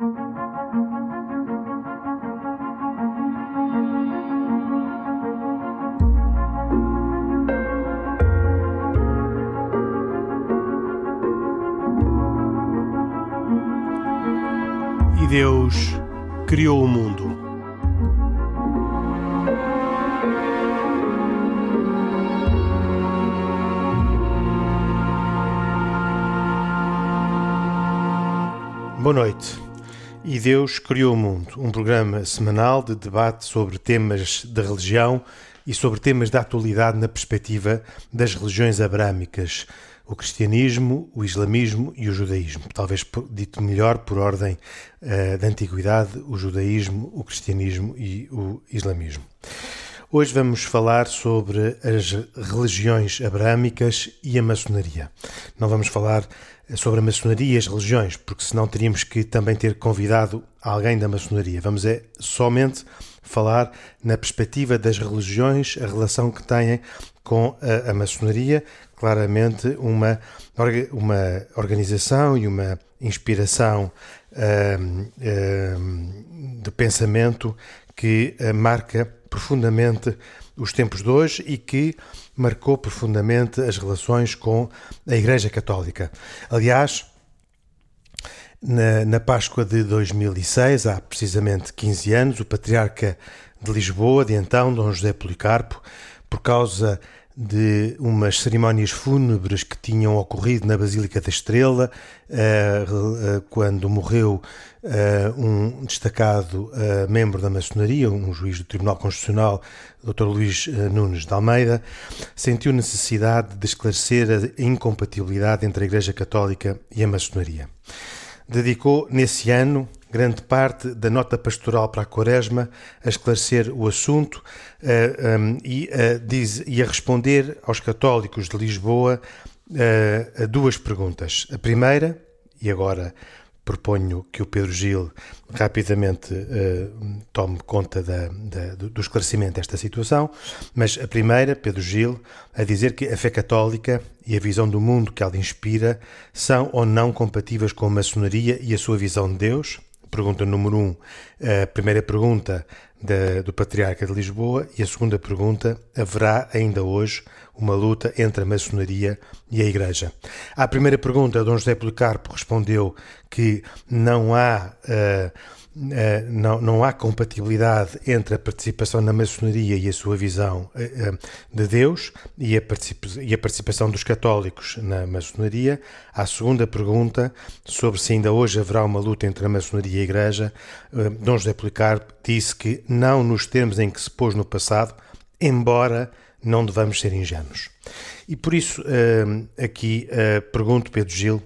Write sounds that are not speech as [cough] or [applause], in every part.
E Deus criou o mundo. Boa noite. E Deus criou o mundo, um programa semanal de debate sobre temas da religião e sobre temas da atualidade na perspectiva das religiões abrâmicas, o cristianismo, o islamismo e o judaísmo. Talvez dito melhor por ordem uh, da antiguidade, o judaísmo, o cristianismo e o islamismo. Hoje vamos falar sobre as religiões abrâmicas e a maçonaria. Não vamos falar sobre a maçonaria e as religiões, porque senão teríamos que também ter convidado alguém da maçonaria. Vamos é somente falar na perspectiva das religiões, a relação que têm com a, a maçonaria, claramente uma, uma organização e uma inspiração um, um, de pensamento que uh, marca profundamente os tempos de hoje e que marcou profundamente as relações com a Igreja Católica. Aliás, na, na Páscoa de 2006, há precisamente 15 anos, o Patriarca de Lisboa, de então, Dom José Policarpo, por causa de umas cerimónias fúnebres que tinham ocorrido na Basílica da Estrela, eh, eh, quando morreu eh, um destacado membro da maçonaria, um juiz do Tribunal Constitucional, Dr. Luís Nunes de Almeida, sentiu necessidade de esclarecer a incompatibilidade entre a Igreja Católica e a maçonaria. Dedicou, nesse ano, grande parte da nota pastoral para a Quaresma a esclarecer o assunto uh, eh, um, e, uh, diz, e, a responder aos católicos de Lisboa uh, a duas perguntas. A primeira, e agora proponho que o Pedro Gil rapidamente uh, tome conta da, da, do esclarecimento desta situação, mas a primeira, Pedro Gil, a dizer que a fé católica e a visão do mundo que ela inspira são ou não compatíveis com a maçonaria e a sua visão de Deus? pergunta número um, a primeira pergunta da, do Patriarca de Lisboa e a segunda pergunta, haverá ainda hoje uma luta entre a maçonaria e a Igreja? À primeira pergunta, Dom José Policarpo respondeu que não há... Uh, não, não há compatibilidade entre a participação na maçonaria e a sua visão uh, de Deus e a, participação dos católicos na maçonaria. À segunda pergunta, sobre se ainda hoje haverá uma luta entre a maçonaria e a Igreja, Dom José Policarpo disse que não nos termos em que se pôs no passado, embora não devamos ser ingênuos. E por isso, aqui pergunto, Pedro Gil,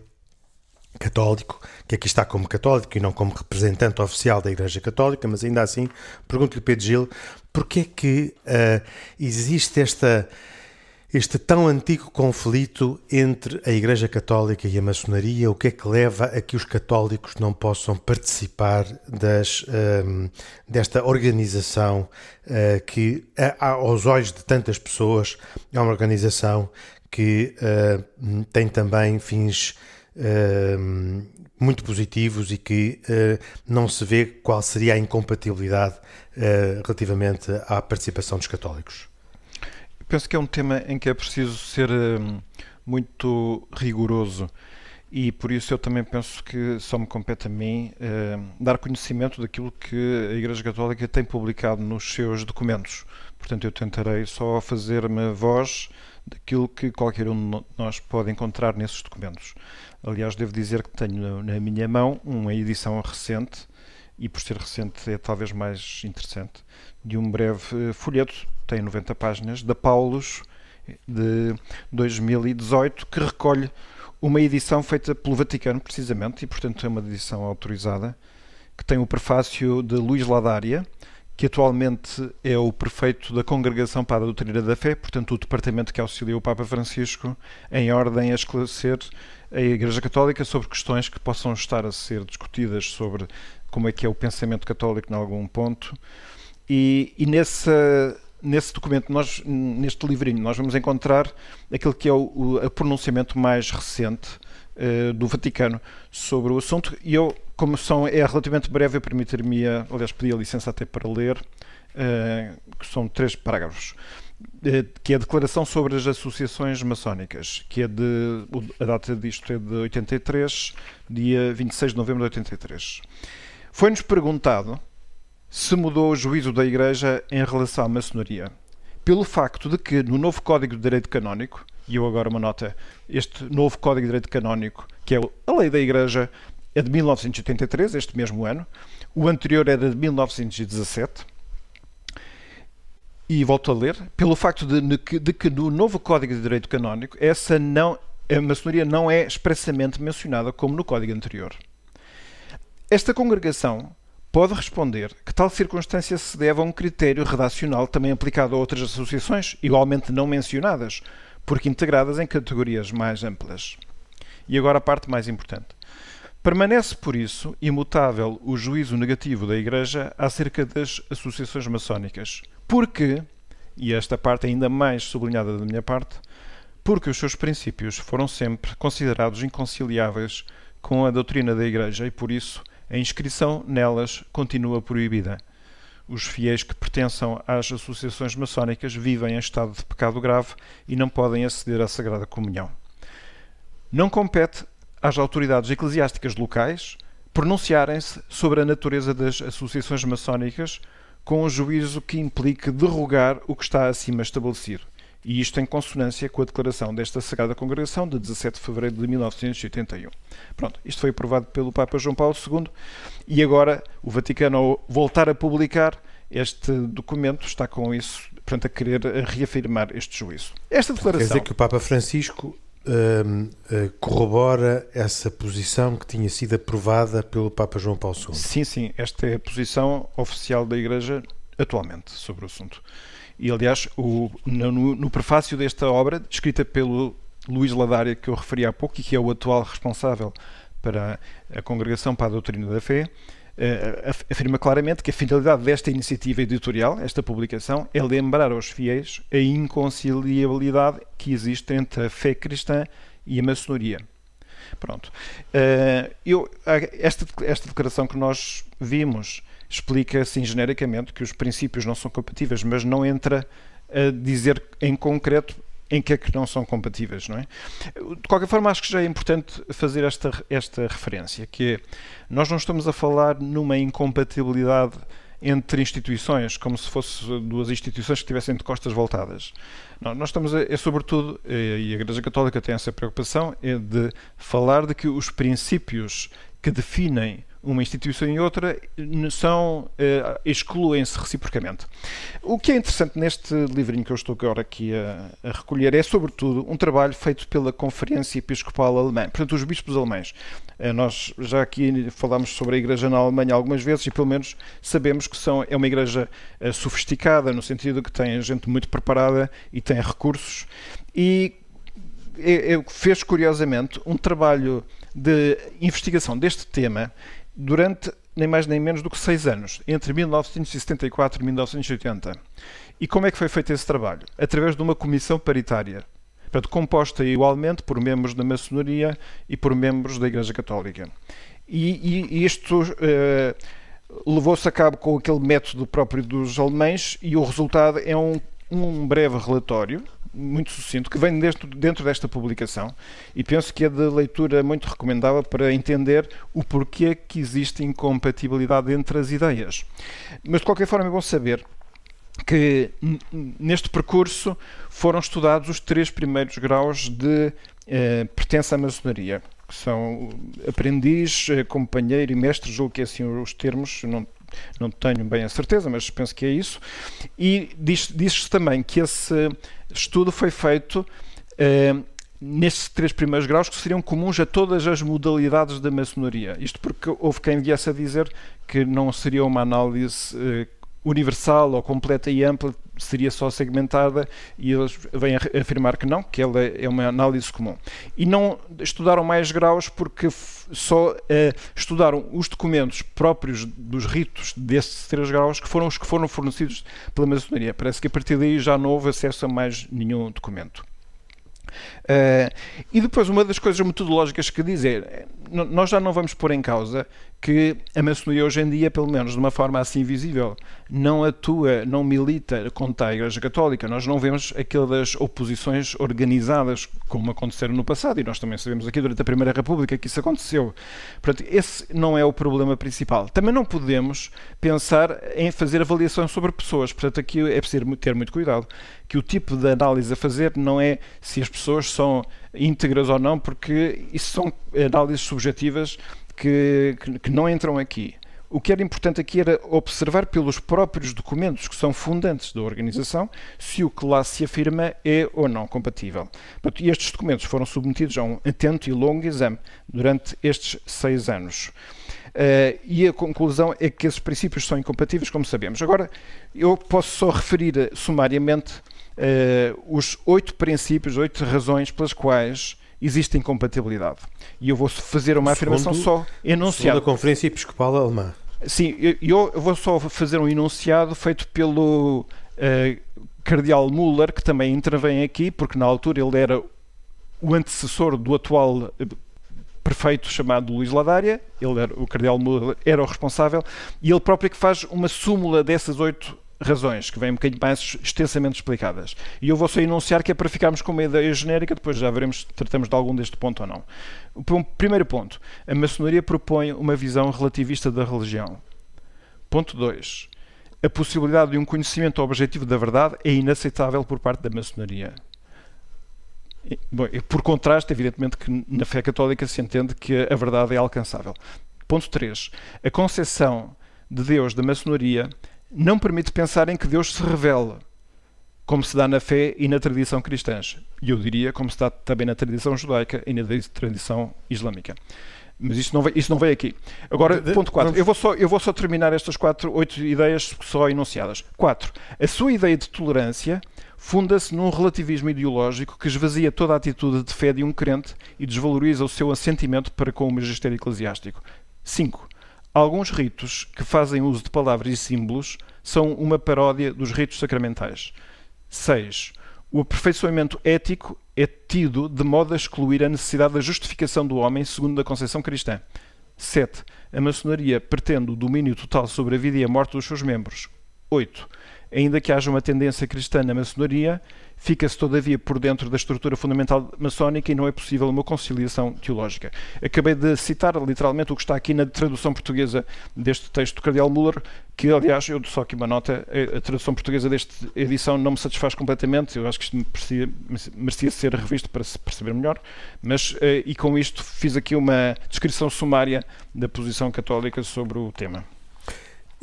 católico, que aqui está como católico e não como representante oficial da Igreja Católica, mas ainda assim, pergunto-lhe, Pedro Gil, porquê é que uh, existe esta, este tão antigo conflito entre a Igreja Católica e a maçonaria? O que é que leva a que os católicos não possam participar das, ah, desta organização uh, que, a, aos olhos de tantas pessoas, é uma organização que uh, tem também fins uh, muito positivos e que uh, não se vê qual seria a incompatibilidade uh, relativamente à participação dos católicos. penso que é um tema em que é preciso ser hum, muito rigoroso e por isso eu também penso que só me compete a mim hum, dar conhecimento daquilo que a Igreja Católica tem publicado nos seus documentos. Portanto, eu tentarei só fazer-me voz daquilo que qualquer um de nós pode encontrar nesses documentos. Aliás, devo dizer que tenho na minha mão uma edição recente, e por ser recente é talvez mais interessante, de um breve folheto, tem 90 páginas, da Paulus, de 2018, que recolhe uma edição feita pelo Vaticano, precisamente, e portanto é uma edição autorizada, que tem o prefácio de Luís Ladária, que atualmente é o prefeito da Congregação para a Doutrina da Fé, portanto, o departamento que auxilia o Papa Francisco em ordem a esclarecer a Igreja Católica sobre questões que possam estar a ser discutidas sobre como é que é o pensamento católico em algum ponto. E, e nesse, nesse documento, nós, neste livrinho, nós vamos encontrar aquele que é o, o pronunciamento mais recente uh, do Vaticano sobre o assunto. E eu como são, é relativamente breve, eu permitir-me, aliás, pedi a licença até para ler, uh, que são três parágrafos, uh, que é a declaração sobre as associações maçónicas, que é de, a data disto é de 83, dia 26 de novembro de 83. Foi-nos perguntado se mudou o juízo da Igreja em relação à maçonaria, pelo facto de que no novo Código de Direito Canónico, e eu agora uma nota, este novo Código de Direito Canónico, que é a lei da Igreja, é de 1983, este mesmo ano. O anterior era de 1917. E volto a ler, pelo facto de, de que no novo Código de Direito Canónico essa não, a maçonaria não é expressamente mencionada como no Código anterior. Esta congregação pode responder que tal circunstância se deve a um critério redacional também aplicado a outras associações, igualmente não mencionadas, porque integradas em categorias mais amplas. E agora a parte mais importante. Permanece, por isso, imutável o juízo negativo da Igreja acerca das associações maçónicas. Porque, e esta parte é ainda mais sublinhada da minha parte, porque os seus princípios foram sempre considerados inconciliáveis com a doutrina da Igreja e, por isso, a inscrição nelas continua proibida. Os fiéis que pertençam às associações maçónicas vivem em estado de pecado grave e não podem aceder à Sagrada Comunhão. Não compete às autoridades eclesiásticas locais pronunciarem-se sobre a natureza das associações maçónicas com um juízo que implique derrogar o que está acima estabelecido. E isto em consonância com a declaração desta Sagrada Congregação de 17 de fevereiro de 1981. Pronto, isto foi aprovado pelo Papa João Paulo II e agora o Vaticano, ao voltar a publicar este documento, está com isso, portanto, a querer reafirmar este juízo. Esta declaração. Quer dizer que o Papa Francisco uh, uh, corrobora essa posição que tinha sido aprovada pelo Papa João Paulo II. Sim, sim, esta é a posição oficial da Igreja atualmente sobre o assunto. E, aliás, o, no, no prefácio desta obra, escrita pelo Luís Ladária, que eu referi há pouco e que é o atual responsável para a Congregação para a Doutrina da Fé, afirma claramente que a finalidade desta iniciativa editorial, esta publicação, é lembrar aos fiéis a inconciliabilidade que existe entre a fé cristã e a maçonaria. Pronto. Uh, eu, esta, esta declaração que nós vimos explica assim genericamente que os princípios não são compatíveis, mas não entra a dizer em concreto em que é que não são compatíveis, não é? De qualquer forma, acho que já é importante fazer esta, esta referência, que é, nós não estamos a falar numa incompatibilidade entre instituições, como se fossem duas instituições que estivessem de costas voltadas. Não, nós estamos, a, é sobretudo, e a Igreja Católica tem essa preocupação, é de falar de que os princípios que definem uma instituição e outra são uh, excluem-se reciprocamente. O que é interessante neste livrinho que eu estou agora aqui a, a, recolher é, sobretudo, um trabalho feito pela Conferência Episcopal Alemã, portanto, os bispos alemães. Uh, nós já aqui falámos sobre a Igreja na Alemanha algumas vezes e, pelo menos, sabemos que são, é uma Igreja uh, sofisticada, no sentido que tem gente muito preparada e tem recursos. E fez, curiosamente, um trabalho de investigação deste tema durante nem mais nem menos do que seis anos, entre 1974 e 1980. E como é que foi feito esse trabalho? Através de uma comissão paritária, portanto, composta igualmente por membros da maçonaria e por membros da Igreja Católica. E, e isto uh, levou-se a cabo com aquele método próprio dos alemães e o resultado é um, um breve relatório muito sucinto que vem dentro, dentro desta publicação e penso que é de leitura muito recomendável para entender o porquê que existe incompatibilidade entre as ideias. Mas de qualquer forma é bom saber que neste percurso foram estudados os três primeiros graus de eh, pertença à maçonaria, que são aprendiz, eh, companheiro e mestre, julgo que é assim os termos, não, não tenho bem a certeza, mas penso que é isso. E diz-se diz também que esse estudo foi feito eh, nesses três primeiros graus que seriam comuns a todas as modalidades da maçonaria. Isto porque houve quem viesse a dizer que não seria uma análise eh, universal ou completa e ampla seria só segmentada e eles vêm afirmar que não, que ela é uma análise comum. E não estudaram mais graus porque só uh, estudaram os documentos próprios dos ritos desses três graus que foram os que foram fornecidos pela maçonaria. Parece que a partir daí já não houve acesso a mais nenhum documento. Uh, e depois, uma das coisas metodológicas que dizer, nós já não vamos pôr em causa que a maçonaria hoje em dia, pelo menos de uma forma assim visível, não atua, não milita contra a Igreja Católica. Nós não vemos aquelas oposições organizadas como aconteceram no passado, e nós também sabemos aqui durante a Primeira República que isso aconteceu. Portanto, esse não é o problema principal. Também não podemos pensar em fazer avaliação sobre pessoas. Portanto, aqui é preciso ter muito cuidado, que o tipo de análise a fazer não é se as pessoas são íntegras ou não, porque isso são análises subjetivas que, que, que não entram aqui. O que era importante aqui era observar pelos próprios documentos que são fundantes da organização se o que lá se afirma é ou não compatível. E estes documentos foram submetidos a um atento e longo exame durante estes seis anos. Uh, e a conclusão é que esses princípios são incompatíveis, como sabemos. Agora, eu posso só referir sumariamente uh, os oito princípios, oito razões pelas quais existe incompatibilidade. E eu vou fazer uma segundo, afirmação só enunciada. da Conferência Episcopal Alemã. Sim, eu, eu, vou só fazer um enunciado feito pelo uh, Cardeal Müller, que também intervém aqui, porque na altura ele era o antecessor do atual eh, prefeito chamado Luís Ladária, ele era, o Cardeal Müller era o responsável, e ele próprio é que faz uma súmula dessas oito razões, que vêm um bocadinho mais extensamente explicadas. E eu vou só enunciar que é para ficarmos com uma ideia genérica, depois já veremos se tratamos de algum deste ponto ou não. O primeiro ponto, a maçonaria propõe uma visão relativista da religião. Ponto 2. A possibilidade de um conhecimento objetivo da verdade é inaceitável por parte da maçonaria. Bom, por contraste, evidentemente que na fé católica se entende que a verdade é alcançável. Ponto 3. A concepção de Deus da maçonaria não permite pensar em que Deus se revela, como se dá na fé e na tradição cristãs. E eu diria como se dá também na tradição judaica e na tradição islâmica. Mas isso não veio, isso não veio aqui. Agora, ponto 4. Eu, vou só, eu vou só terminar estas quatro, oito ideias só enunciadas. 4. A sua ideia de tolerância funda-se num relativismo ideológico que esvazia toda a atitude de fé de um crente e desvaloriza o seu assentimento para com o magistério eclesiástico. 5. Alguns ritos que fazem uso de palavras e símbolos são uma paródia dos ritos sacramentais. 6. O aperfeiçoamento ético é tido de modo a excluir a necessidade da justificação do homem segundo a concepção cristã. 7. A maçonaria pretende o domínio total sobre a vida e a morte dos seus membros. 8. Ainda que haja uma tendência cristã na maçonaria, fica-se todavia por dentro da estrutura fundamental maçónica e não é possível uma conciliação teológica. Acabei de citar literalmente o que está aqui na tradução portuguesa deste texto do Cardeal Müller, que aliás, eu só aqui uma nota, a tradução portuguesa desta edição não me satisfaz completamente, eu acho que isto merecia, merecia ser revisto para se perceber melhor, mas eh, e com isto fiz aqui uma descrição sumária da posição católica sobre o tema.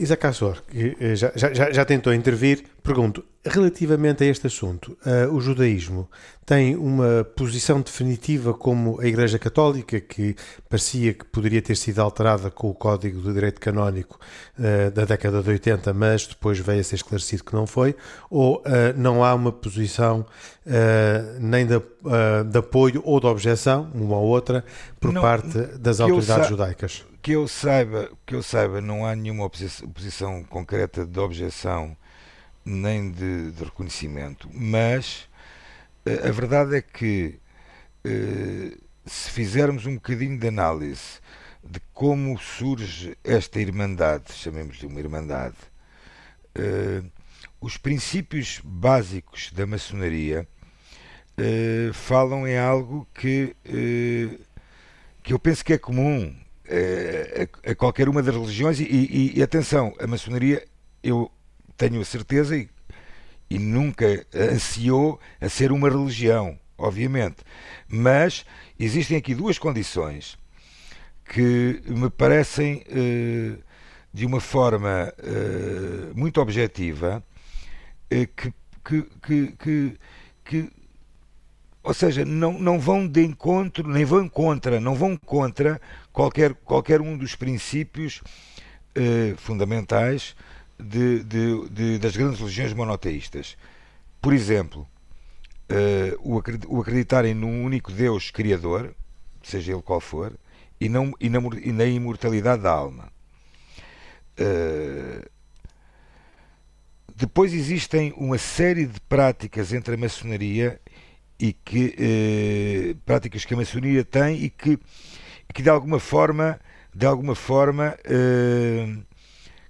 Isaac Assor, que eh, já, já, já tentou intervir, pergunto, relativamente a este assunto, uh, o judaísmo tem uma posição definitiva como a Igreja Católica, que parecia que poderia ter sido alterada com o Código de Direito Canónico uh, da década de 80, mas depois veio a ser esclarecido que não foi, ou uh, não há uma posição nem de, de, apoio ou de objeção, uma ou outra, por não, parte das autoridades judaicas? Que eu saiba, que eu saiba, não há nenhuma posição concreta de objeção nem de, de reconhecimento, mas uh, a verdade é que uh, se fizermos um bocadinho de análise de como surge esta irmandade, chamemos-lhe uma irmandade, uh, os princípios básicos da maçonaria falam em algo que, que eu penso que é comum a, a, qualquer uma das religiões e, e, e, atenção, a maçonaria eu tenho a certeza e, e nunca ansiou a ser uma religião, obviamente, mas existem aqui duas condições que me parecem uh, de uma forma uh, muito objetiva que, que, que, que, que ou seja, não, não vão de encontro, nem vão contra, não vão contra qualquer, qualquer um dos princípios eh, fundamentais de, de, de, das grandes religiões monoteístas. Por exemplo, eh, o acreditarem num único Deus Criador, seja ele qual for, e, não, e, na, e na imortalidade da alma. Uh, depois existem uma série de práticas entre a maçonaria e que eh, práticas que a maçonaria tem e que que de alguma forma, de alguma forma, eh,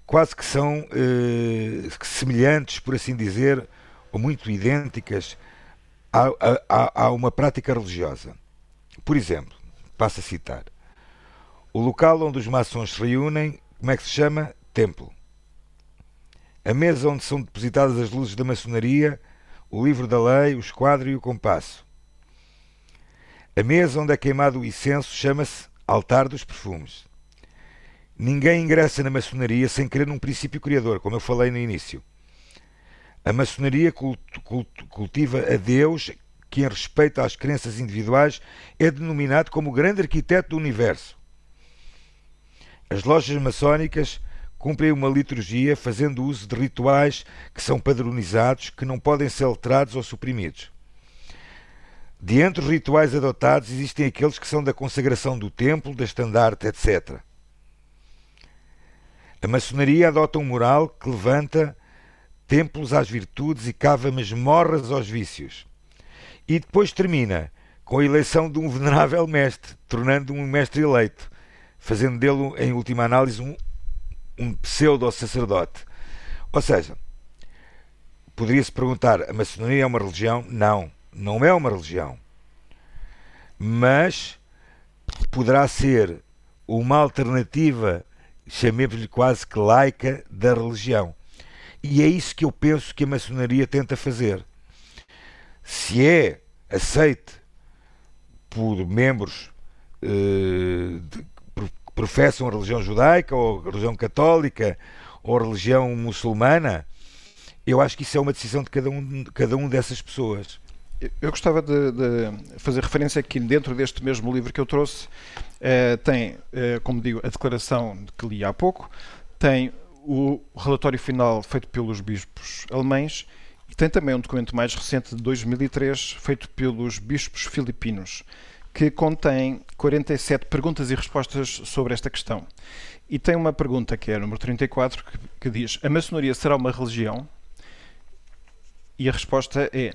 quase que são eh, semelhantes, por assim dizer, ou muito idênticas a, a, a uma prática religiosa. Por exemplo, passo a citar: o local onde os maçons se reúnem, como é que se chama? Templo. A mesa onde são depositadas as luzes da maçonaria, o livro da lei, o esquadro e o compasso. A mesa onde é queimado o incenso chama-se altar dos perfumes. Ninguém ingressa na maçonaria sem crer num princípio criador, como eu falei no início. A maçonaria cultiva a Deus, que, em respeito às crenças individuais, é denominado como o grande arquiteto do universo. As lojas maçónicas cumprem uma liturgia fazendo uso de rituais que são padronizados, que não podem ser alterados ou suprimidos. De entre os rituais adotados existem aqueles que são da consagração do templo, da estandarte, etc. A maçonaria adota um moral que levanta templos às virtudes e cava masmorras aos vícios. E depois termina com a eleição de um venerável mestre, tornando um mestre eleito, fazendo dele, em última análise, um, um pseudo-sacerdote. Ou seja, poderia-se perguntar: a maçonaria é uma religião? Não, não é uma religião. Mas poderá ser uma alternativa, chamemos-lhe quase que laica, da religião. E é isso que eu penso que a maçonaria tenta fazer. Se é aceite por membros eh, que professam a religião judaica ou a religião católica ou a religião muçulmana, eu acho que isso é uma decisão de cada um, de cada um dessas pessoas. Eu gostava de, de, fazer referência aqui dentro deste mesmo livro que eu trouxe. Eh, tem, eh, como digo, a declaração que li há pouco, tem o relatório final feito pelos bispos alemães e tem também um documento mais recente de 2003 feito pelos bispos filipinos que contém 47 perguntas e respostas sobre esta questão. E tem uma pergunta que é a número 34 que, que diz: A maçonaria será uma religião? E a resposta é: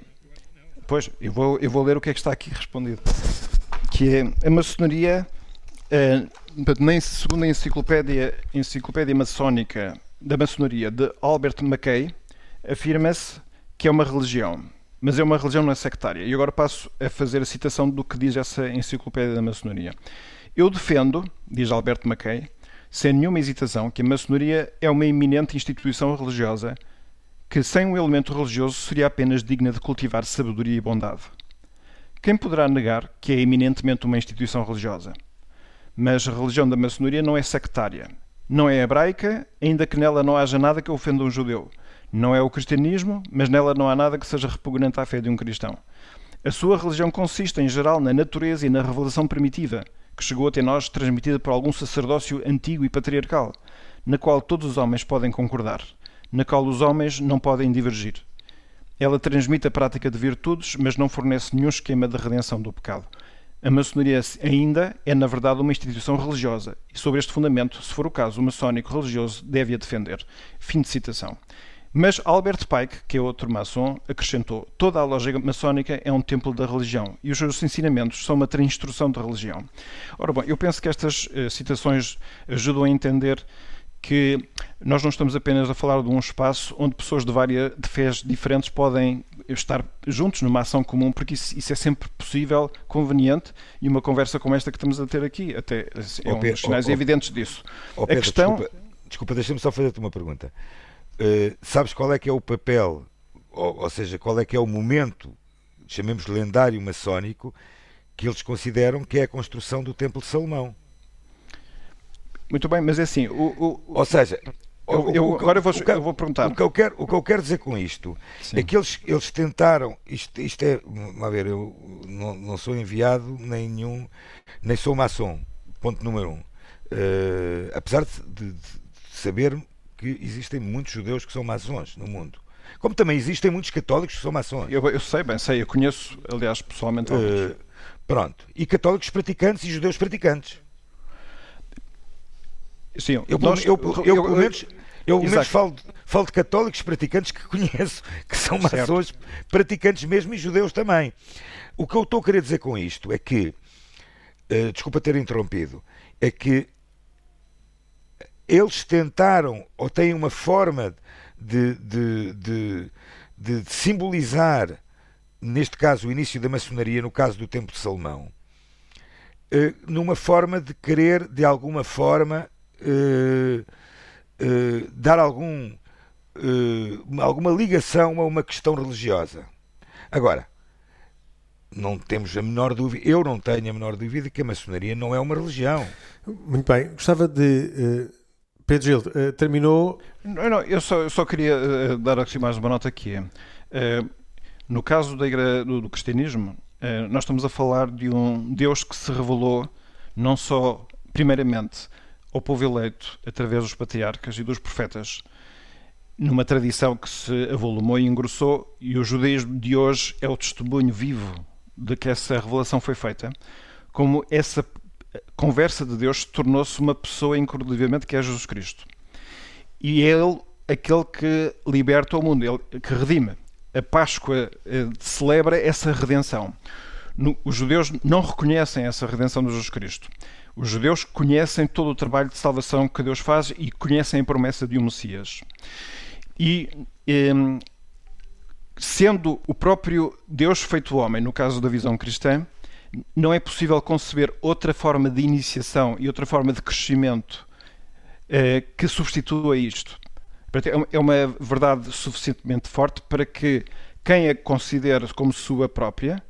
Pois, eu vou, eu vou ler o que é que está aqui respondido. Que é: A maçonaria Uh, na, segundo a enciclopédia, enciclopédia maçónica da maçonaria de Albert Mackay, afirma-se que é uma religião, mas é uma religião não é sectária. E agora passo a fazer a citação do que diz essa enciclopédia da maçonaria. Eu defendo, diz Albert Mackay, sem nenhuma hesitação, que a maçonaria é uma eminente instituição religiosa que, sem um elemento religioso, seria apenas digna de cultivar sabedoria e bondade. Quem poderá negar que é eminentemente uma instituição religiosa? Mas a religião da maçonaria não é sectária. Não é hebraica, ainda que nela não haja nada que ofenda um judeu. Não é o cristianismo, mas nela não há nada que seja repugnante à fé de um cristão. A sua religião consiste, em geral, na natureza e na revelação primitiva, que chegou até nós transmitida por algum sacerdócio antigo e patriarcal, na qual todos os homens podem concordar, na qual os homens não podem divergir. Ela transmite a prática de virtudes, mas não fornece nenhum esquema de redenção do pecado. A maçonaria ainda é, na verdade, uma instituição religiosa e, sobre este fundamento, se for o caso, o maçónico religioso deve a defender. Fim de citação. Mas Albert Pike, que é outro maçom, acrescentou: toda a lógica maçónica é um templo da religião e os seus ensinamentos são uma instrução da religião. Ora bom, eu penso que estas uh, citações ajudam a entender que nós não estamos apenas a falar de um espaço onde pessoas de várias de fés diferentes podem estar juntos numa ação comum, porque isso, isso, é sempre possível, conveniente, e uma conversa como esta que estamos a ter aqui até é um dos sinais oh, evidentes disso. Oh, Pedro, a questão... Desculpa, desculpa deixa-me só fazer-te uma pergunta. Uh, sabes qual é que é o papel, ou, ou seja, qual é que é o momento, chamemos lendário maçónico, que eles consideram que é a construção do Templo de Salomão? Muito bem, mas é assim. O, o, Ou seja, eu, eu, agora eu vou, eu vou, perguntar. O que eu quero, o que eu quero dizer com isto Sim. é que eles, eles tentaram. Isto, isto é. A ver, eu não, não sou enviado nem nenhum. Nem sou maçom. Ponto número um. Uh, apesar de, de, de, saber que existem muitos judeus que são maçons no mundo. Como também existem muitos católicos que são maçons. Eu, eu sei, bem, sei. Eu conheço, aliás, pessoalmente. Uh, pronto. E católicos praticantes e judeus praticantes. Sim, eu, nós, eu, eu, eu, pelo menos, eu pelo menos falo, falo de católicos praticantes que conheço, [laughs] que são maçons praticantes mesmo e judeus também. O que eu estou a querer dizer com isto é que uh, desculpa ter interrompido, é que eles tentaram ou têm uma forma de, de, de, de, simbolizar, neste caso, o início da maçonaria, no caso do Templo de Salomão, uh, numa forma de querer, de alguma forma, uh, dar algum, alguma ligação a uma questão religiosa. Agora, não temos a menor dúvida, eu não tenho a menor dúvida que a maçonaria não é uma religião. Muito bem, gostava de. Uh, Pedro Gil, uh, terminou. Não, não, eu só, eu só queria uh, dar aqui mais uma nota aqui. no caso da do, do cristianismo, nós estamos a falar de um Deus que se revelou não só, primeiramente, ao povo eleito através dos patriarcas e dos profetas, numa tradição que se avolumou e engrossou, e o judaísmo de hoje é o testemunho vivo de que essa revelação foi feita, como essa conversa de Deus tornou-se uma pessoa incorrigivelmente que é Jesus Cristo. E é Ele aquele que liberta o mundo, ele que redime. A Páscoa eh, celebra essa redenção. No, os judeus não reconhecem essa redenção de Jesus Cristo. Os judeus conhecem todo o trabalho de salvação que Deus faz e conhecem a promessa de um Messias. E eh, sendo o próprio Deus feito homem, no caso da visão cristã, não é possível conceber outra forma de iniciação e outra forma de crescimento eh, que substitua isto. É, é uma verdade suficientemente forte para que quem a considere como sua própria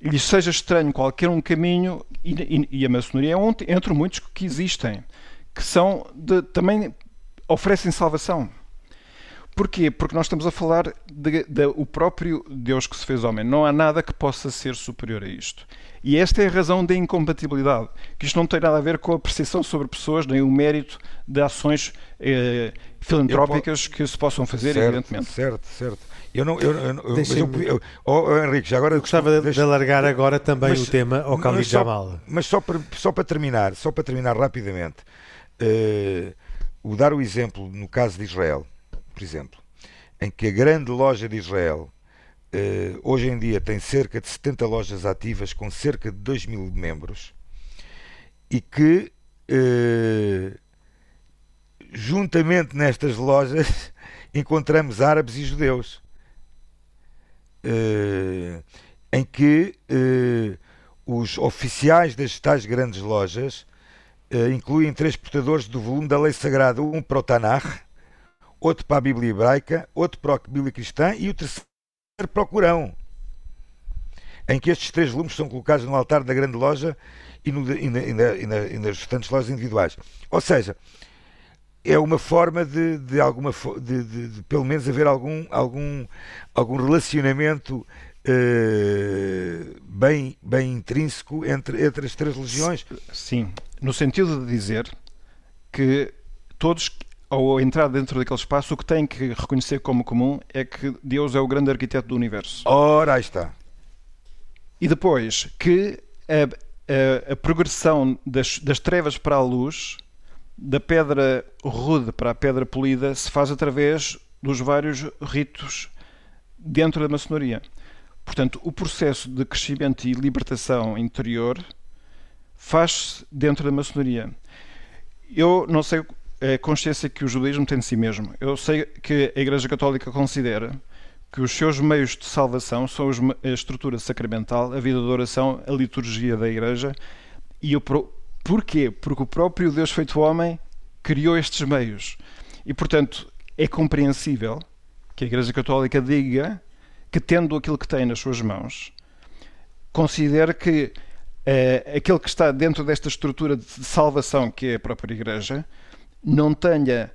lhe seja estranho qualquer um caminho, e, e, a maçonaria é um entre muitos que existem, que são de, também oferecem salvação. Porquê? Porque nós estamos a falar de, de, o próprio Deus que se fez homem. Não há nada que possa ser superior a isto. E esta é a razão da incompatibilidade. Que isto não tem nada a ver com a percepção sobre pessoas, nem o mérito de ações eh, filantrópicas que se possam fazer, certo, evidentemente. Certo, certo. Eu não. Eu, eu, eu, eu oh, Henrique, já agora. Eu gostava de, de alargar agora também mas, o tema ao Khalid Jamal. Mas só para, só para terminar, só para terminar rapidamente, uh, o dar o exemplo no caso de Israel por exemplo, em que a grande loja de Israel uh, hoje em dia tem cerca de 70 lojas ativas com cerca de 2 mil membros e que uh, juntamente nestas lojas [laughs] encontramos árabes e judeus uh, em que os oficiais das tais grandes lojas incluem três portadores do volume da lei sagrada, um para o Tanakh, outro para a Bíblia hebraica, outro para a Bíblia cristã e o terceiro para o Corão, em que estes três volumes são colocados no altar da grande loja e, no, e, na, e, na, e, na, nas restantes lojas individuais. Ou seja, é uma forma de, de alguma de, de, de, pelo menos haver algum algum algum relacionamento uh, bem bem intrínseco entre entre as três religiões sim no sentido de dizer que todos ao entrar dentro daquele espaço, o que tem que reconhecer como comum é que Deus é o grande arquiteto do universo. Ora, aí está. E depois que a, a, a progressão das, das trevas para a luz, da pedra rude para a pedra polida, se faz através dos vários ritos dentro da maçonaria. Portanto, o processo de crescimento e libertação interior faz-se dentro da maçonaria. Eu não sei a consciência que o judaísmo tem de si mesmo. Eu sei que a Igreja Católica considera que os seus meios de salvação são a estrutura sacramental, a vida de oração, a liturgia da Igreja. E o pro... porquê? Porque o próprio Deus feito homem criou estes meios. E, portanto, é compreensível que a Igreja Católica diga que, tendo aquilo que tem nas suas mãos, considere que uh, aquele que está dentro desta estrutura de salvação que é a própria Igreja não tenha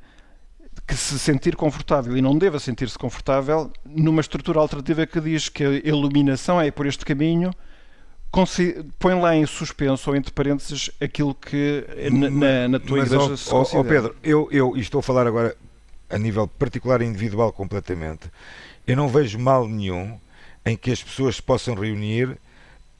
que se sentir confortável e não deva sentir-se confortável numa estrutura alternativa que diz que a iluminação é por este caminho, põe lá em suspenso ou entre parênteses aquilo que na, na tua Mas, igreja se considera. Oh, Pedro, eu, eu estou a falar agora a nível particular e individual completamente. Eu não vejo mal nenhum em que as pessoas possam reunir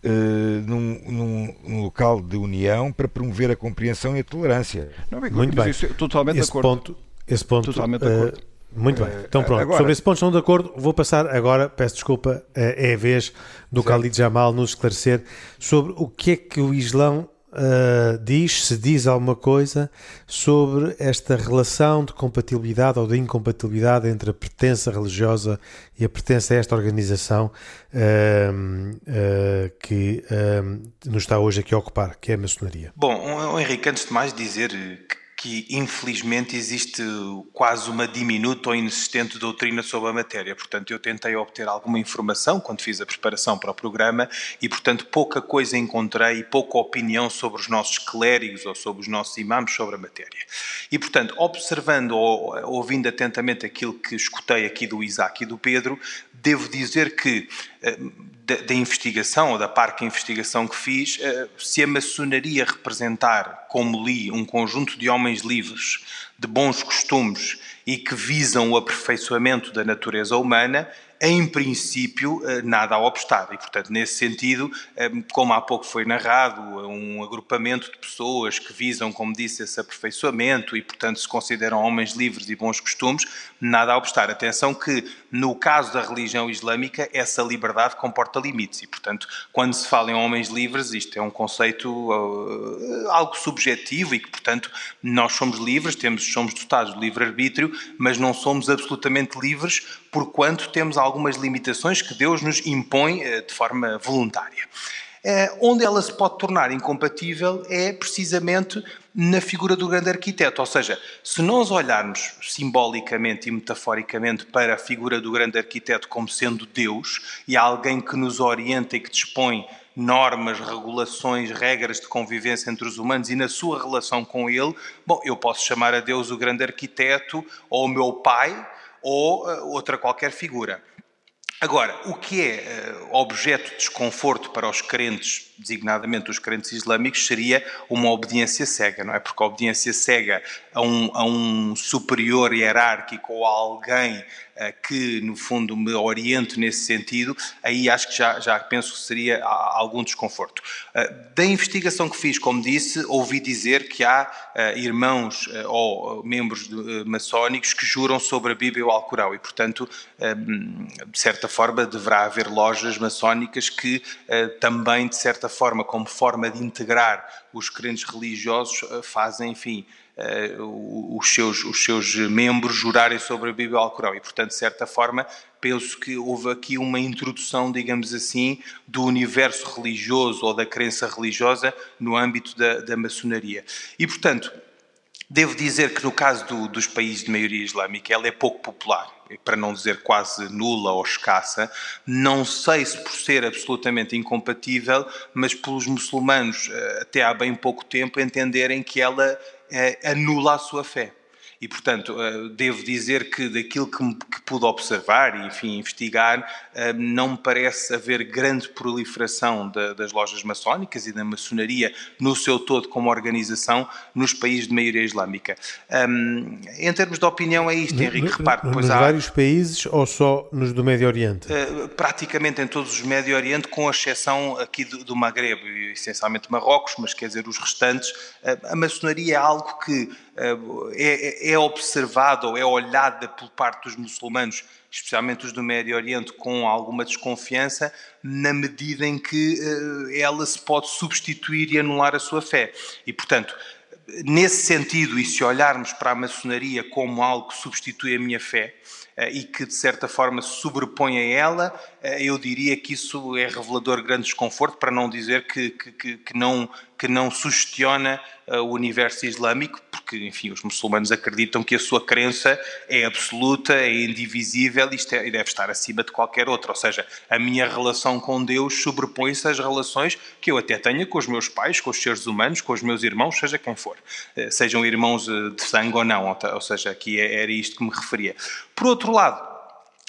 Uh, num, num, num, local de união para promover a compreensão e a tolerância. Não, Muito bem. Isso, totalmente esse de acordo. Ponto, esse ponto, totalmente uh, de acordo. Muito bem, então pronto, agora, sobre esse ponto estão de acordo. Vou passar agora, peço desculpa, é a vez do. Khalid Jamal nos esclarecer sobre o que é que o Islão uh, diz, se diz alguma coisa sobre esta relação de compatibilidade ou de incompatibilidade entre a pertença religiosa e a pertença a esta organização uh, uh, que nos está hoje aqui a ocupar, que é a maçonaria. Bom, Henrique, antes de mais dizer que que infelizmente existe quase uma diminuta ou inexistente doutrina sobre a matéria. Portanto, eu tentei obter alguma informação quando fiz a preparação para o programa e, portanto, pouca coisa encontrei e pouca opinião sobre os nossos clérigos ou sobre os nossos imãs sobre a matéria. E, portanto, observando ou ouvindo atentamente aquilo que escutei aqui do Isaac e do Pedro, devo dizer que eh, da, da, investigação, ou da parte investigação que fiz, eh, se a maçonaria representar, como li, um conjunto de homens livres, de bons costumes e que visam o aperfeiçoamento da natureza humana, em princípio, eh, nada a obstar. E, portanto, nesse sentido, eh, como há pouco foi narrado, um agrupamento de pessoas que visam, como disse, esse aperfeiçoamento e, portanto, se consideram homens livres e bons costumes, nada a obstar. Atenção que, no caso da religião islâmica, essa liberdade comporta limites. E, portanto, quando se fala em homens livres, isto é um conceito uh, algo subjetivo e que, portanto, nós somos livres, temos, somos dotados de livre-arbítrio, mas não somos absolutamente livres porquanto temos algumas limitações que Deus nos impõe eh, de forma voluntária. Eh, onde ela se pode tornar incompatível é precisamente na figura do grande arquiteto. Ou seja, se nós olharmos simbolicamente e metaforicamente para a figura do grande arquiteto como sendo Deus e alguém que nos orienta e que dispõe normas, regulações, regras de convivência entre os humanos e na sua relação com ele, bom, eu posso chamar a Deus o grande arquiteto ou o meu pai ou uh, outra qualquer figura. Agora, o que é uh, objeto de desconforto para os crentes, designadamente os crentes islâmicos, seria uma obediência cega, não é? Porque a obediência cega a um, a um superior hierárquico ou a alguém uh, que, no fundo, me oriente nesse sentido, aí acho que já, já penso que seria algum desconforto. Uh, da investigação que fiz, como disse, ouvi dizer que há irmãos ou membros maçónicos que juram sobre a Bíblia e o Alcorão e, portanto, de certa forma, deverá haver lojas maçónicas que também, de certa forma, como forma de integrar os crentes religiosos, uh, fazem, enfim, uh, os, seus, os seus membros jurarem sobre a Bíblia e o Alcorão. E, portanto, de certa forma, penso que houve aqui uma introdução, digamos assim, do universo religioso ou da crença religiosa no âmbito da, da maçonaria. E, portanto, devo dizer que no caso do, dos países de maioria islâmica, ela é pouco popular para não dizer quase nula ou escassa, não sei se por ser absolutamente incompatível, mas pelos muçulmanos, eh, até há bem pouco tempo, entenderem que ela eh, anula a sua fé. E, portanto, eh, devo dizer que daquilo que, que pude observar e, enfim, investigar, eh, não me parece haver grande proliferação das lojas maçónicas e da maçonaria no seu todo como organização nos países de maioria islâmica. Em termos de opinião, é isto, Henrique. Repare, pois nos há, vários países ou só nos do Médio Oriente? Eh, praticamente em todos os Médio Oriente, com exceção aqui do, do Magreb, essencialmente Marrocos, mas quer dizer, os restantes. A maçonaria é algo que é, é observada ou é olhada por parte dos muçulmanos, especialmente os do Médio Oriente, com alguma desconfiança, na medida em que eh, ela se pode substituir e anular a sua fé. E, portanto, nesse sentido, e se olharmos para a maçonaria como algo que substitui a minha fé, e que de certa forma se sobrepõe a ela, eh, eu diria que isso é revelador de grande desconforto, para não dizer que, que, que, não, que não sugestiona uh, o universo islâmico, porque, enfim, os muçulmanos acreditam que a sua crença é absoluta, é indivisível e, é, e deve estar acima de qualquer outra. Ou seja, a minha relação com Deus sobrepõe-se às relações que eu até tenho com os meus pais, com os seres humanos, com os meus irmãos, seja quem for. Sejam irmãos de sangue ou não, ou seja, aqui é, era isto que me referia. Por outro lado,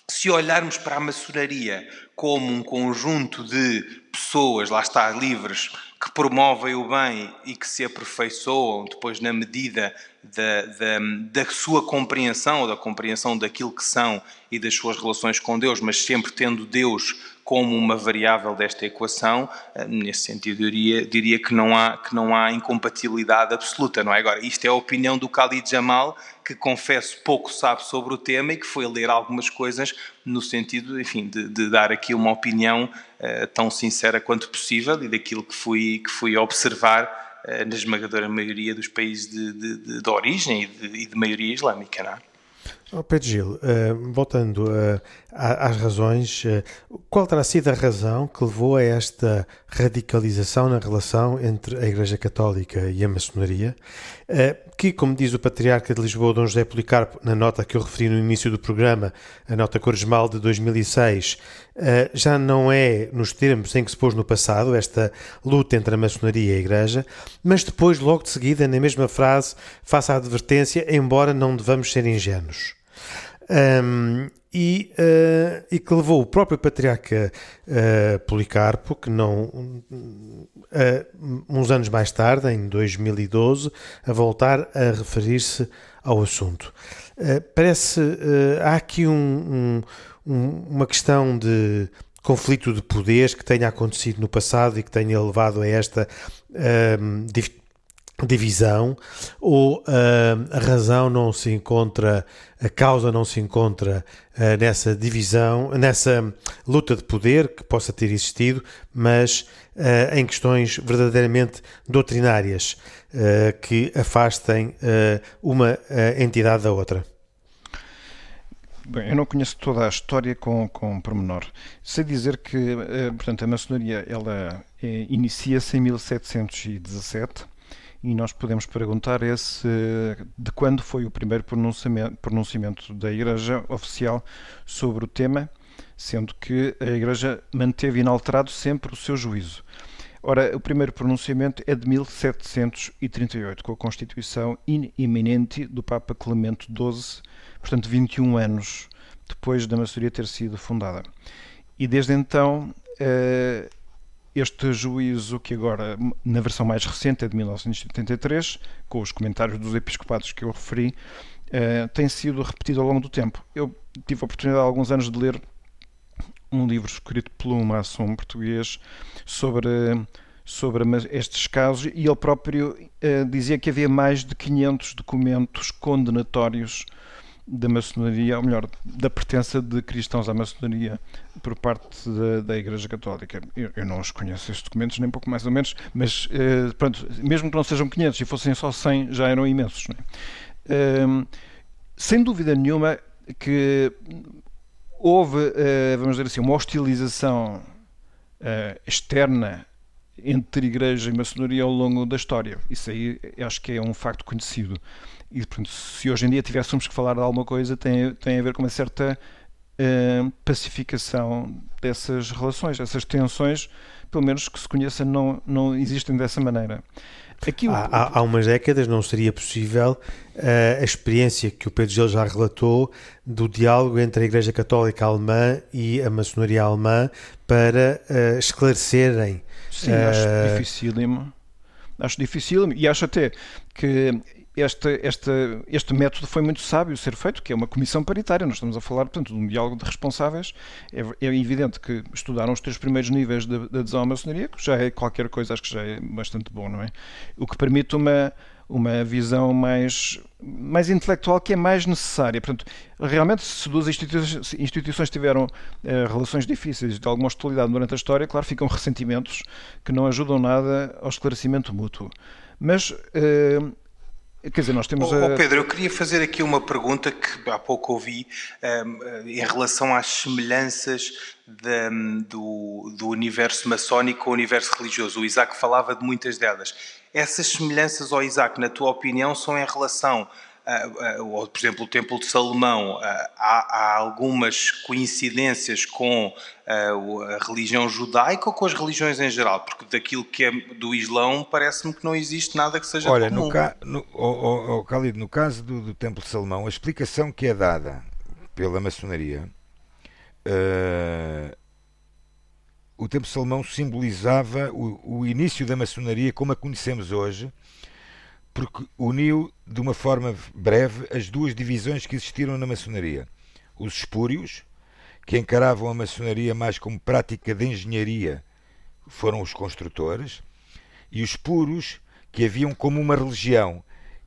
se olharmos para a maçonaria como um conjunto de pessoas, lá está, livres, que promovem o bem e que se aperfeiçoam depois na medida da, da, da, sua compreensão, ou da compreensão daquilo que são e das suas relações com Deus, mas sempre tendo Deus como uma variável desta equação, eh, nesse sentido eu diria, diria que, não há, que não há incompatibilidade absoluta, não é? Agora, isto é a opinião do Khalid Jamal, que confesso pouco sabe sobre o tema e que foi ler algumas coisas no sentido, enfim, de, de dar aqui uma opinião uh, tão sincera quanto possível e daquilo que fui, que fui observar uh, na esmagadora maioria dos países de, de, de origem e de, e de maioria islâmica, não é? Oh, Pedro Gil, uh, voltando uh, às razões, uh, qual terá sido a razão que levou a esta radicalização na relação entre a Igreja Católica e a maçonaria, que, como diz o Patriarca de Lisboa, Dom José Policarpo, na nota que eu referi no início do programa, a nota Corresmal de 2006, já não é nos termos em que se pôs no passado, esta luta entre a maçonaria e a Igreja, mas depois, logo de seguida, na mesma frase, faça a advertência, embora não devamos ser ingênuos um, e, uh, e, que levou o próprio patriarca uh, Policarpo, que não uh, uns anos mais tarde, em 2012, a voltar a referir-se ao assunto. parece há aqui um, um, uma questão de conflito de poderes que tenha acontecido no passado e que tenha levado a esta divisão ou uh, a razão não se encontra, a causa não se encontra uh, nessa divisão, nessa luta de poder que possa ter existido, mas uh, em questões verdadeiramente doutrinárias que afastem uma entidade da outra. Bem, eu não conheço toda a história com, com pormenor. Sei dizer que, portanto, a maçonaria ela inicia-se em 1717 e nós podemos perguntar esse de quando foi o primeiro pronunciamento, pronunciamento da Igreja oficial sobre o tema, sendo que a Igreja manteve inalterado sempre o seu juízo. Ora, o primeiro pronunciamento é de 1738, com a Constituição iminente do Papa Clemente XII, portanto 21 anos depois da maçonaria ter sido fundada. E desde então eh, este juízo, que agora, na versão mais recente, é de 1973, com os comentários dos episcopados que eu referi, uh, tem sido repetido ao longo do tempo. Eu tive a oportunidade há alguns anos de ler um livro escrito por um maçom português sobre, sobre estes casos e ele próprio uh, dizia que havia mais de 500 documentos condenatórios da maçonaria, ou melhor, da pertença de cristãos à maçonaria por parte da, da Igreja Católica. Eu, eu, não os conheço estes documentos, nem pouco mais ou menos, mas eh, pronto, mesmo que não sejam 500 e fossem só 100, já eram imensos. É? Um, sem dúvida nenhuma que houve, uh, vamos dizer assim, uma hostilização uh, externa entre igreja e maçonaria ao longo da história. Isso aí acho que é um facto conhecido. E, portanto, se hoje em dia tivéssemos que falar de alguma coisa, tem, tem a ver com uma certa uh, pacificação dessas relações, essas tensões, pelo menos que se conheça, não, não existem dessa maneira. Aqui, há, há, há, umas décadas não seria possível uh, a experiência que o Pedro Gil já relatou do diálogo entre a Igreja Católica Alemã e a maçonaria alemã para uh, esclarecerem. Sim, acho dificílimo. Acho dificílimo e acho até que este, este, este método foi muito sábio ser feito, que é uma comissão paritária. Nós estamos a falar, portanto, de um diálogo de responsáveis. É, é evidente que estudaram os três primeiros níveis da de, de adesão à maçonaria, que já é qualquer coisa, acho que já é bastante bom, não é? O que permite uma, uma visão mais, mais intelectual que é mais necessária. Portanto, realmente, se duas instituições, instituições tiveram eh, relações difíceis de alguma hostilidade durante a história, claro, ficam ressentimentos que não ajudam nada ao esclarecimento mútuo. Mas eh, Quer dizer, nós temos. Oh, a... Pedro, eu queria fazer aqui uma pergunta que há pouco ouvi um, ehm, em relação às semelhanças de, do, do universo maçónico com o universo religioso. O Isaac falava de muitas delas. Essas semelhanças ao Isaac, na tua opinião, são em relação ou, por exemplo, o Templo de Salomão, há, há algumas coincidências com a religião judaica ou com as religiões em geral? Porque daquilo que é do Islão, parece-me que não existe nada que seja Olha, comum. no, ca, no, oh, oh, Khalid, no caso do, do, Templo de Salomão, a explicação que é dada pela maçonaria, uh, o Templo de Salomão simbolizava o, o início da maçonaria como a conhecemos hoje, porque uniu de uma forma breve as duas divisões que existiram na maçonaria. Os espúrios, que encaravam a maçonaria mais como prática de engenharia, foram os construtores, e os puros, que haviam como uma religião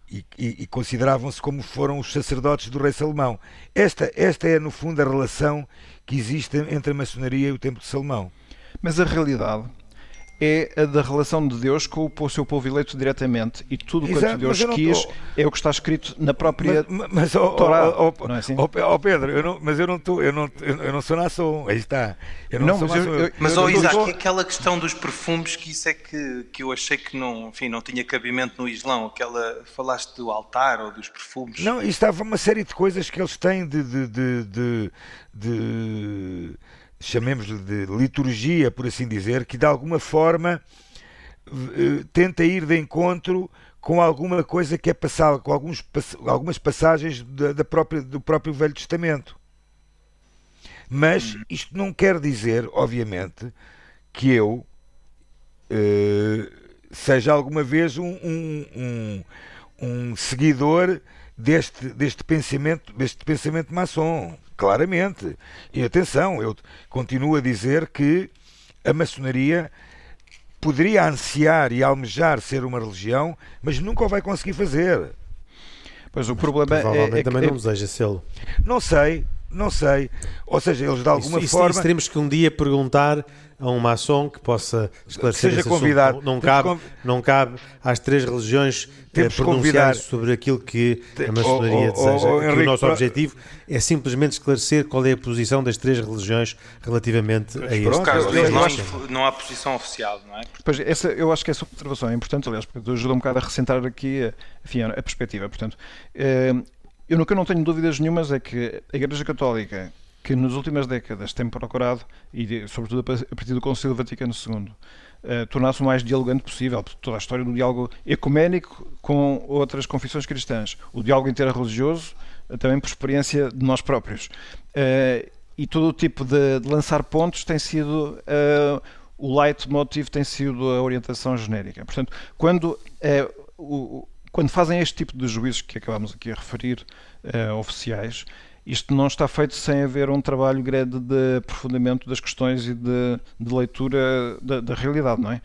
e, e, e consideravam-se como foram os sacerdotes do rei Salomão. Esta, esta é, no fundo, a relação que existe entre a maçonaria e o Templo de Salomão. Mas a realidade é a da relação de Deus com o seu povo eleito diretamente. E tudo Exato, quanto Deus quis tô... é o que está escrito na própria mas, mas, oh, Torá. Oh, oh, não é assim? oh, Pedro, eu não, mas eu não, tô, eu, não, eu não sou nação. Aí está. Eu não, não sou mas, eu, eu, mas oh, Isaac, tô... aquela questão dos perfumes, que isso é que, que eu achei que não, enfim, não tinha cabimento no Islão. Aquela, falaste do altar ou dos perfumes. Não, isto estava uma série de coisas que eles têm de, de, de, de, de chamemos-lhe de liturgia, por assim dizer, que de alguma forma eh, tenta ir de encontro com alguma coisa que é passada, com alguns, algumas passagens da, da própria, do próprio Velho Testamento. Mas isto não quer dizer, obviamente, que eu uh, seja alguma vez um, um, um, um seguidor deste, deste pensamento, deste pensamento maçom, claramente. E atenção, eu continuo a dizer que a maçonaria poderia ansiar e almejar ser uma religião, mas nunca o vai conseguir fazer. Pois o problema é, é, também é, não deseja sê-lo. Não sei, não sei. Ou seja, eles de alguma isso, forma. Isso teremos que um dia perguntar a um maçom que possa esclarecer que seja convidado. Não, não cabe, conv... não cabe às três religiões Temos pronunciar sobre aquilo que a maçonaria oh, oh, deseja. Oh, Henrique, o nosso objetivo é simplesmente esclarecer qual é a posição das três religiões relativamente a este caso. Não, não há posição oficial, não é? Pois, essa, eu acho que essa observação é importante, aliás, porque ajuda um bocado a recentrar aqui enfim, a perspectiva. Portanto, eh, eu nunca não tenho dúvidas nenhumas é que a Igreja Católica que nas últimas décadas tem procurado, e sobretudo a partir do Concílio Vaticano II, uh, eh, tornar-se o mais dialogante possível. Toda a história do diálogo ecuménico com outras confissões cristãs. O diálogo interreligioso, uh, também por experiência de nós próprios. Uh, e todo o tipo de, de lançar pontos tem sido. o leitmotiv tem sido a orientação genérica. Portanto, quando, o, quando fazem este tipo de juízos que acabamos aqui a referir, oficiais, isto não está feito sem haver um trabalho grande de aprofundamento das questões e de, de leitura da, da, realidade, não é?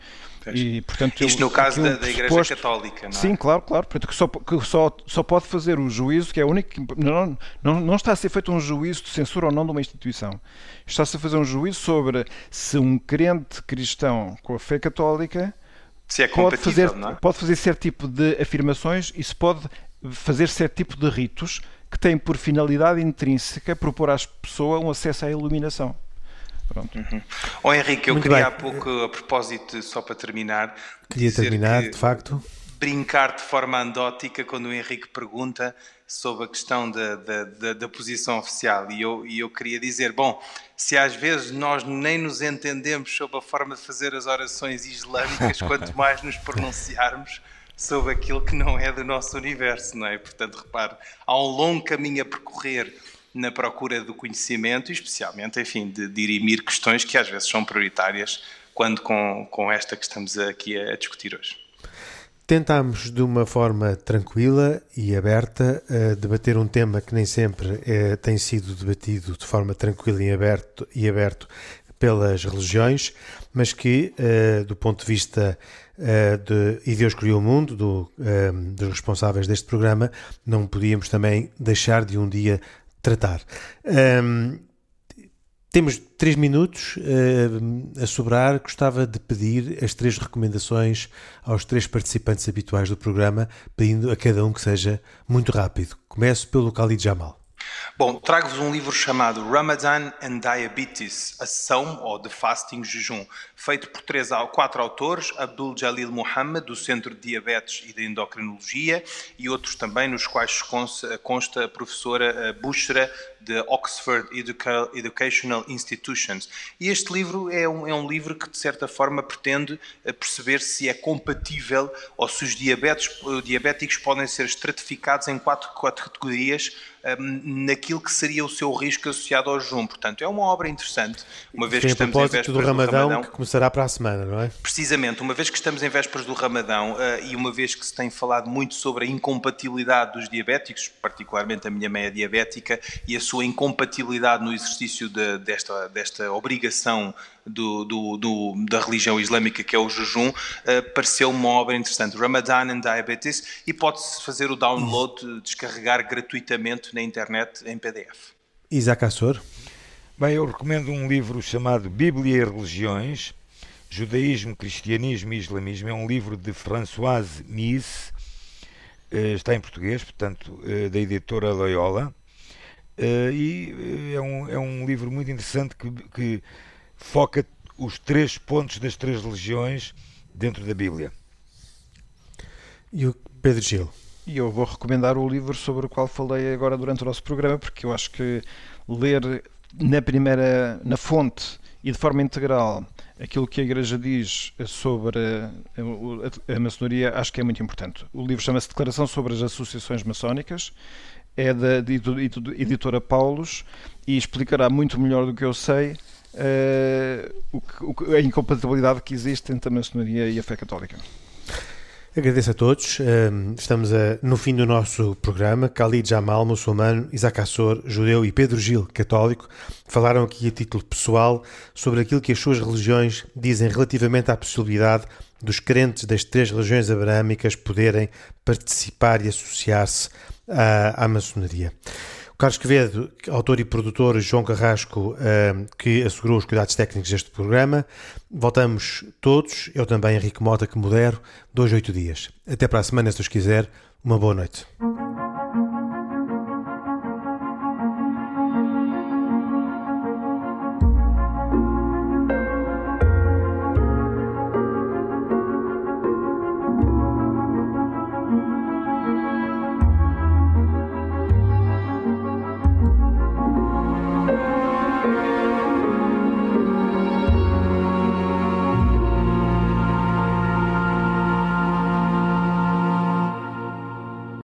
E, portanto, Isto eu, no caso da, da Igreja Católica, não é? Sim, claro, claro. Portanto, que só, que só, só pode fazer o juízo, que é o único. Não, não, não está a ser feito um juízo de censura ou não de uma instituição. Está-se a fazer um juízo sobre se um crente cristão com a fé católica se é pode fazer, é? pode fazer certo tipo de afirmações e se pode fazer certo tipo de ritos que tem por finalidade intrínseca propor às pessoas um acesso à iluminação. Pronto. Uhum. Oh, Henrique, eu Muito queria bem. há pouco, a propósito, só para terminar. Queria terminar, que, de facto. Brincar de forma andótica quando o Henrique pergunta sobre a questão da, da, da, da posição oficial. E eu, e eu queria dizer: bom, se às vezes nós nem nos entendemos sobre a forma de fazer as orações islâmicas, quanto [laughs] mais nos pronunciarmos sobre aquilo que não é do nosso universo, não é? Portanto, repare, há um longo caminho a percorrer na procura do conhecimento e especialmente, enfim, de dirimir questões que às vezes são prioritárias quando com, com esta que estamos aqui a, discutir hoje. Tentámos de uma forma tranquila e aberta uh, debater um tema que nem sempre uh, tem sido debatido de forma tranquila e aberto, e aberto pelas religiões, mas que, uh, do ponto de vista de E Deus Criou o Mundo, do, dos responsáveis deste programa, não podíamos também deixar de um dia tratar. Um, temos três minutos uh, a sobrar. Gostava de pedir as três recomendações aos três participantes habituais do programa, pedindo a cada um que seja muito rápido. Começo pelo Khalid Jamal. Bom, trago-vos um livro chamado Ramadan and Diabetes, Ação ou de Fasting Jejum, feito por três, quatro autores, Abdul Jalil Muhammad, do Centro de Diabetes e de Endocrinologia, e outros também, nos quais consta, consta a professora eh, Bushra de Oxford Educa Educational Institutions. E este livro é um, é um livro que, de certa forma, pretende eh, perceber se é compatível ou se os diabetes, eh, diabéticos podem ser estratificados em quatro, quatro categorias um, naquilo que seria o seu risco associado ao jejum. Portanto, é uma obra interessante, uma vez Sim, que estamos em véspera do Ramadão, do Ramadão, que será para a semana, não é? Precisamente, uma vez que estamos em vésperas do Ramadão uh, e uma vez que se tem falado muito sobre a incompatibilidade dos diabéticos, particularmente a minha meia diabética, e a sua incompatibilidade no exercício de, desta, desta obrigação do, do, do, da religião islâmica, que é o jejum, uh, pareceu uma obra interessante. Ramadan and Diabetes, e pode-se fazer o download, descarregar gratuitamente na internet em PDF. Isaac Assor. Bem, eu recomendo um livro chamado Bíblia e Religiões, Judaísmo, Cristianismo e Islamismo. É um livro de Françoise Mies, eh, está em português, portanto, eh, da editora Loyola. Eh, e é um, é um livro muito interessante que, que foca os três pontos das três religiões dentro da Bíblia. E o Pedro Gil? E eu vou recomendar o livro sobre o qual falei agora durante o nosso programa, porque eu acho que ler na primeira, na fonte e de forma integral aquilo que a Igreja diz sobre a, a, a maçonaria, acho que é muito importante. O livro chama-se Declaração sobre as Associações Maçónicas, é da editora Paulus e explicará muito melhor do que eu sei uh, o que, a incompatibilidade que existe entre a maçonaria e a fé católica. Agradeço a todos. Estamos no fim do nosso programa. Khalid Jamal, muçulmano, Isaac Assor, judeu e Pedro Gil, católico, falaram aqui a título pessoal sobre aquilo que as suas religiões dizem relativamente à possibilidade dos crentes das três religiões abraâmicas poderem participar e associar-se à, à maçonaria. Carlos Quevedo, autor e produtor João Carrasco, eh, que assegurou os cuidados técnicos deste programa. Voltamos todos, eu também, Henrique Mota, que modero, dois, oito dias. Até para a semana, se Deus quiser. Uma boa noite.